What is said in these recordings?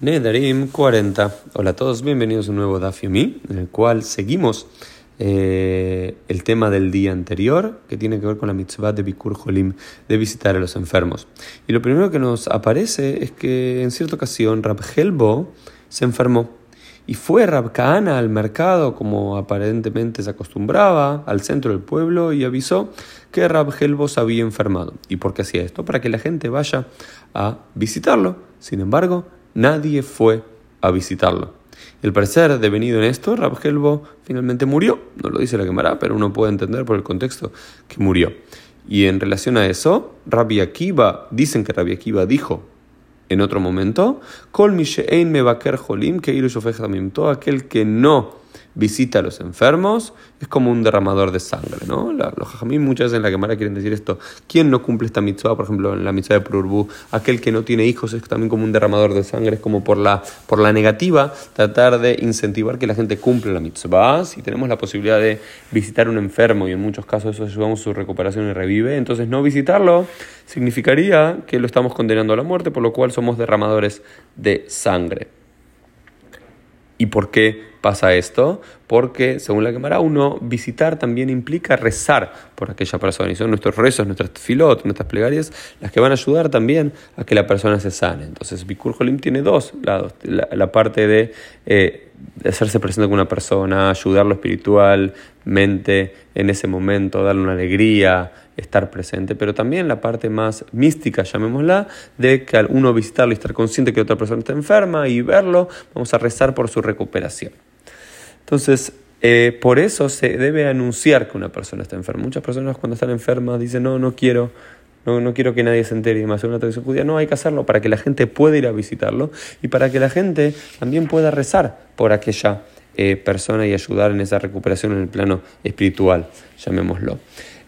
Nedarim 40. Hola a todos, bienvenidos a un nuevo Daf en el cual seguimos eh, el tema del día anterior, que tiene que ver con la mitzvah de Bikur Jolim, de visitar a los enfermos. Y lo primero que nos aparece es que en cierta ocasión Rab Helbo se enfermó. Y fue Rab Kahana al mercado, como aparentemente se acostumbraba, al centro del pueblo y avisó que Rab Helbo se había enfermado. ¿Y por qué hacía esto? Para que la gente vaya a visitarlo. Sin embargo, nadie fue a visitarlo. El parecer devenido en esto, Rab Helbo finalmente murió. No lo dice la quemará, pero uno puede entender por el contexto que murió. Y en relación a eso, Rabbi Akiva, dicen que Rabbi Akiva dijo en otro momento, Kol mevaker jolim que aquel que no visita a los enfermos, es como un derramador de sangre, ¿no? los jajamí muchas veces en la Gemara quieren decir esto. ¿Quién no cumple esta mitzvah? Por ejemplo, en la mitzvah de Prurbu, aquel que no tiene hijos es también como un derramador de sangre, es como por la, por la negativa tratar de incentivar que la gente cumpla la mitzvah. Si tenemos la posibilidad de visitar un enfermo y en muchos casos eso ayudamos su recuperación y revive, entonces no visitarlo significaría que lo estamos condenando a la muerte, por lo cual somos derramadores de sangre. ¿Y por qué pasa esto? Porque, según la Gemara, uno visitar también implica rezar por aquella persona. Y son nuestros rezos, nuestras filot, nuestras plegarias, las que van a ayudar también a que la persona se sane. Entonces, Bikur Jolim tiene dos lados. La, parte de, eh, de hacerse presente con una persona, ayudarlo espiritualmente en ese momento, darle una alegría, estar presente, pero también la parte más mística, llamémosla, de que al uno visitarlo y estar consciente que otra persona está enferma y verlo, vamos a rezar por su recuperación. Entonces, eh, por eso se debe anunciar que una persona está enferma. Muchas personas cuando están enfermas dicen, no, no quiero, no, no quiero que nadie se entere. Y más en una tradición judía, no, hay que hacerlo para que la gente pueda ir a visitarlo y para que la gente también pueda rezar por aquella eh, persona y ayudar en esa recuperación en el plano espiritual, llamémoslo.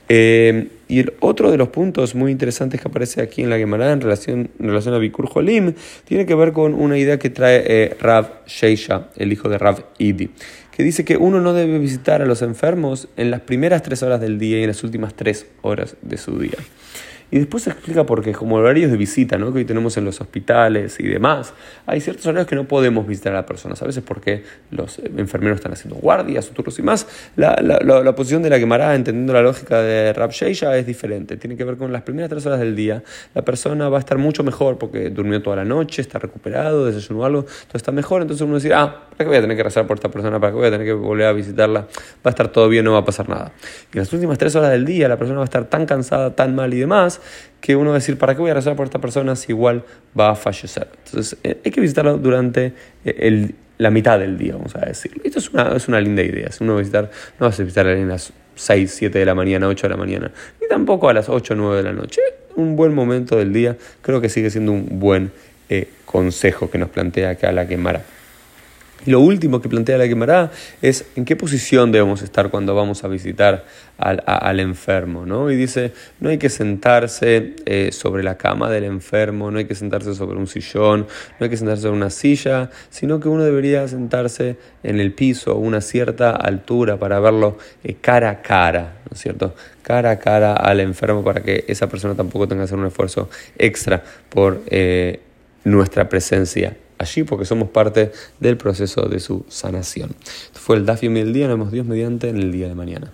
Eh, y el otro de los puntos muy interesantes que aparece aquí en la Gemara en relación, relación a Bikur Jolim tiene que ver con una idea que trae eh, Rav Sheisha, el hijo de Rav Idi, que dice que uno no debe visitar a los enfermos en las primeras tres horas del día y en las últimas tres horas de su día. Y después se explica por qué, como horarios de visita ¿no? que hoy tenemos en los hospitales y demás, hay ciertos horarios que no podemos visitar a las personas. A veces porque los enfermeros están haciendo guardias, turnos y más. La, la, la, posición de la quemará, entendiendo la lógica de Rab Sheisha, es diferente. Tiene que ver con las primeras tres horas del día. La persona va a estar mucho mejor porque durmió toda la noche, está recuperado, desayunó algo, todo está mejor. Entonces uno dice, ah, ¿para qué voy a tener que rezar por esta persona? ¿Para qué voy a tener que volver a visitarla? Va a estar todo bien, no va a pasar nada. Y en las últimas tres horas del día la persona va a estar tan cansada, tan mal y demás que uno va a decir, ¿para qué voy a rezar por esta persona si igual va a fallecer? Entonces, eh, hay que visitarlo durante eh, el, la mitad del día, vamos a decirlo. Esto es una, es una linda idea. Si uno va a visitar, no vas a visitar a las 6, 7 de la mañana, 8 de la mañana, ni tampoco a las 8, 9 de la noche. Un buen momento del día, creo que sigue siendo un buen eh, consejo que nos plantea acá la quemara. Y lo último que plantea la Gemara es en qué posición debemos estar cuando vamos a visitar al, enfermo. ¿no? Y dice, no hay que sentarse eh, sobre la cama del enfermo, no hay que sentarse sobre un sillón, no hay que sentarse sobre una silla, sino que uno debería sentarse en el piso a una cierta altura para verlo eh, cara a cara, ¿no es cierto? Cara a cara al enfermo para que esa persona tampoco tenga que hacer un esfuerzo extra por eh, nuestra presencia allí porque somos parte del proceso de su sanación. Esto fue el Dafio del día, nos vemos Dios mediante en el día de mañana.